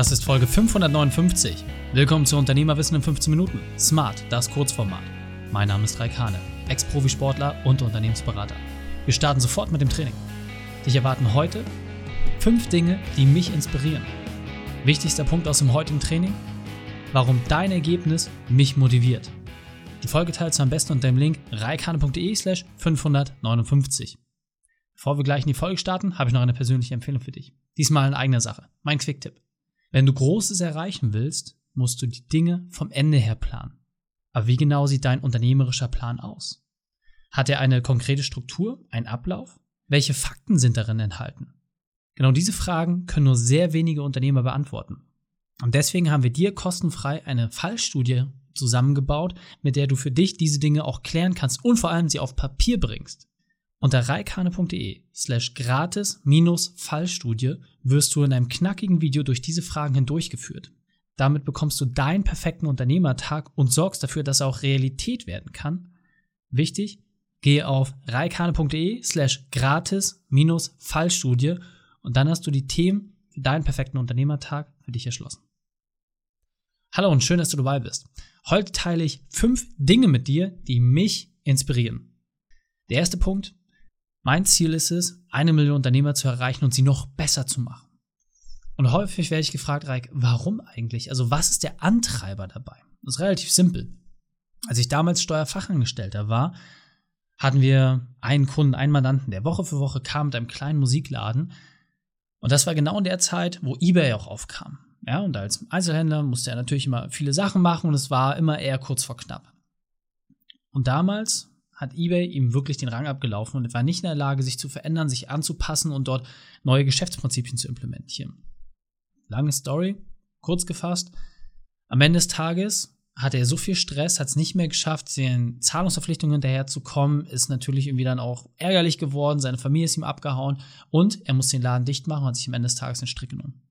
Das ist Folge 559. Willkommen zu Unternehmerwissen in 15 Minuten. Smart, das Kurzformat. Mein Name ist Raikane, Ex-Profisportler und Unternehmensberater. Wir starten sofort mit dem Training. Dich erwarten heute fünf Dinge, die mich inspirieren. Wichtigster Punkt aus dem heutigen Training? Warum dein Ergebnis mich motiviert. Die Folge teilst du am besten unter dem Link reikane.de slash 559. Bevor wir gleich in die Folge starten, habe ich noch eine persönliche Empfehlung für dich. Diesmal in eigener Sache. Mein Quick-Tipp. Wenn du Großes erreichen willst, musst du die Dinge vom Ende her planen. Aber wie genau sieht dein unternehmerischer Plan aus? Hat er eine konkrete Struktur, einen Ablauf? Welche Fakten sind darin enthalten? Genau diese Fragen können nur sehr wenige Unternehmer beantworten. Und deswegen haben wir dir kostenfrei eine Fallstudie zusammengebaut, mit der du für dich diese Dinge auch klären kannst und vor allem sie auf Papier bringst. Unter reikane.de slash gratis minus Fallstudie wirst du in einem knackigen Video durch diese Fragen hindurchgeführt. Damit bekommst du deinen perfekten Unternehmertag und sorgst dafür, dass er auch Realität werden kann. Wichtig, gehe auf reikane.de slash gratis minus Fallstudie und dann hast du die Themen für deinen perfekten Unternehmertag für dich erschlossen. Hallo und schön, dass du dabei bist. Heute teile ich fünf Dinge mit dir, die mich inspirieren. Der erste Punkt, mein Ziel ist es, eine Million Unternehmer zu erreichen und sie noch besser zu machen. Und häufig werde ich gefragt, Reik, warum eigentlich? Also was ist der Antreiber dabei? Das ist relativ simpel. Als ich damals Steuerfachangestellter war, hatten wir einen Kunden, einen Mandanten, der Woche für Woche kam mit einem kleinen Musikladen. Und das war genau in der Zeit, wo eBay auch aufkam. Ja, und als Einzelhändler musste er natürlich immer viele Sachen machen und es war immer eher kurz vor knapp. Und damals hat eBay ihm wirklich den Rang abgelaufen und war nicht in der Lage, sich zu verändern, sich anzupassen und dort neue Geschäftsprinzipien zu implementieren. Lange Story, kurz gefasst. Am Ende des Tages hatte er so viel Stress, hat es nicht mehr geschafft, den Zahlungsverpflichtungen hinterherzukommen, ist natürlich irgendwie dann auch ärgerlich geworden, seine Familie ist ihm abgehauen und er musste den Laden dicht machen und hat sich am Ende des Tages den Strick genommen.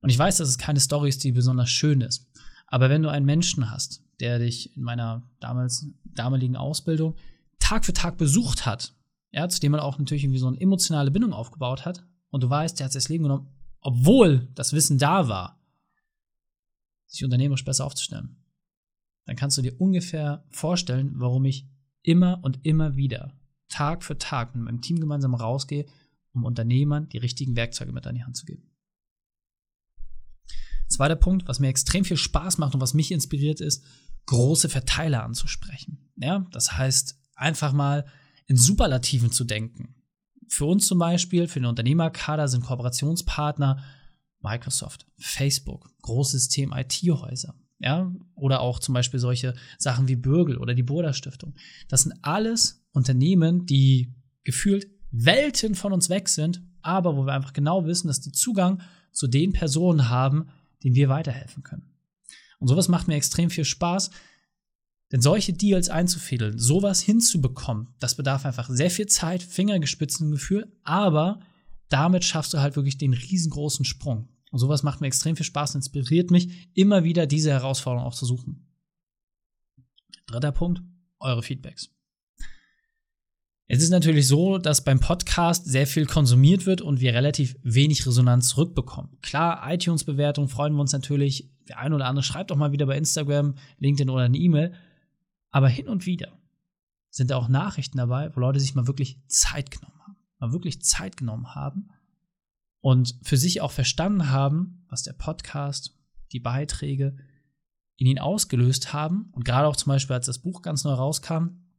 Und ich weiß, dass es keine Story ist, die besonders schön ist. Aber wenn du einen Menschen hast, der dich in meiner damals, damaligen Ausbildung Tag für Tag besucht hat, ja, zu dem man auch natürlich irgendwie so eine emotionale Bindung aufgebaut hat, und du weißt, der hat sich das Leben genommen, obwohl das Wissen da war, sich unternehmerisch besser aufzustellen, dann kannst du dir ungefähr vorstellen, warum ich immer und immer wieder Tag für Tag mit meinem Team gemeinsam rausgehe, um Unternehmern die richtigen Werkzeuge mit an die Hand zu geben. Zweiter Punkt, was mir extrem viel Spaß macht und was mich inspiriert ist, große Verteiler anzusprechen. Ja, das heißt, einfach mal in Superlativen zu denken. Für uns zum Beispiel, für den Unternehmerkader sind Kooperationspartner Microsoft, Facebook, Großsystem IT-Häuser. Ja, oder auch zum Beispiel solche Sachen wie Bürgel oder die Burda Stiftung. Das sind alles Unternehmen, die gefühlt Welten von uns weg sind, aber wo wir einfach genau wissen, dass die Zugang zu den Personen haben, denen wir weiterhelfen können. Und sowas macht mir extrem viel Spaß, denn solche Deals einzufädeln, sowas hinzubekommen, das bedarf einfach sehr viel Zeit, Fingergespitzengefühl, aber damit schaffst du halt wirklich den riesengroßen Sprung. Und sowas macht mir extrem viel Spaß und inspiriert mich, immer wieder diese Herausforderung auch zu suchen. Dritter Punkt, eure Feedbacks. Es ist natürlich so, dass beim Podcast sehr viel konsumiert wird und wir relativ wenig Resonanz zurückbekommen. Klar, iTunes-Bewertung freuen wir uns natürlich. Der eine oder andere schreibt auch mal wieder bei Instagram, LinkedIn oder eine E-Mail. Aber hin und wieder sind da auch Nachrichten dabei, wo Leute sich mal wirklich Zeit genommen haben. Mal wirklich Zeit genommen haben und für sich auch verstanden haben, was der Podcast, die Beiträge in ihnen ausgelöst haben. Und gerade auch zum Beispiel, als das Buch ganz neu rauskam,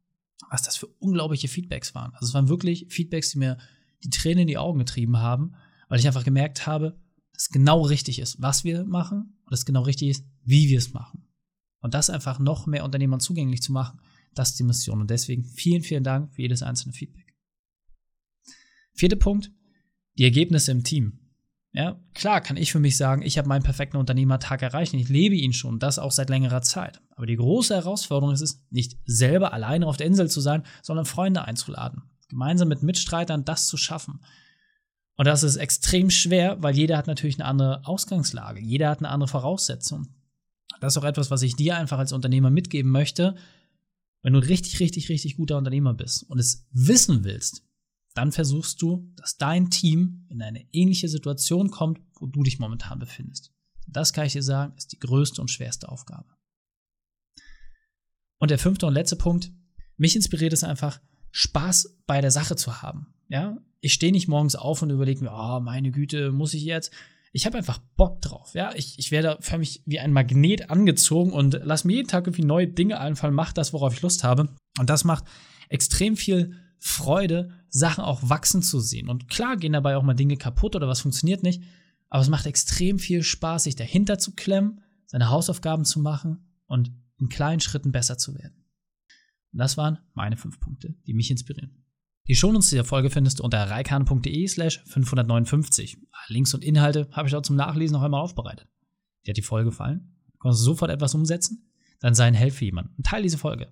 was das für unglaubliche Feedbacks waren. Also es waren wirklich Feedbacks, die mir die Tränen in die Augen getrieben haben, weil ich einfach gemerkt habe, dass genau richtig ist, was wir machen und dass genau richtig ist, wie wir es machen. Und das einfach noch mehr Unternehmern zugänglich zu machen, das ist die Mission. Und deswegen vielen, vielen Dank für jedes einzelne Feedback. Vierter Punkt, die Ergebnisse im Team. Ja, klar kann ich für mich sagen, ich habe meinen perfekten Unternehmertag erreicht. Ich lebe ihn schon, das auch seit längerer Zeit. Aber die große Herausforderung ist es, nicht selber alleine auf der Insel zu sein, sondern Freunde einzuladen. Gemeinsam mit Mitstreitern das zu schaffen. Und das ist extrem schwer, weil jeder hat natürlich eine andere Ausgangslage. Jeder hat eine andere Voraussetzung. Das ist auch etwas, was ich dir einfach als Unternehmer mitgeben möchte. Wenn du ein richtig, richtig, richtig guter Unternehmer bist und es wissen willst, dann versuchst du, dass dein Team in eine ähnliche Situation kommt, wo du dich momentan befindest. Das kann ich dir sagen, ist die größte und schwerste Aufgabe. Und der fünfte und letzte Punkt, mich inspiriert es einfach, Spaß bei der Sache zu haben. Ja, ich stehe nicht morgens auf und überlege mir, oh, meine Güte, muss ich jetzt? Ich habe einfach Bock drauf. Ja, ich, ich werde für mich wie ein Magnet angezogen und lass mir jeden Tag irgendwie neue Dinge einfallen, mach das, worauf ich Lust habe. Und das macht extrem viel Freude, Sachen auch wachsen zu sehen. Und klar gehen dabei auch mal Dinge kaputt oder was funktioniert nicht, aber es macht extrem viel Spaß, sich dahinter zu klemmen, seine Hausaufgaben zu machen und in kleinen Schritten besser zu werden. Und das waren meine fünf Punkte, die mich inspirieren. Die Shownotes dieser Folge findest du unter reikan.de slash 559. Links und Inhalte habe ich dort zum Nachlesen noch einmal aufbereitet. Dir hat die Folge gefallen? Konntest du sofort etwas umsetzen? Dann sei ein Held für jemanden und teile diese Folge.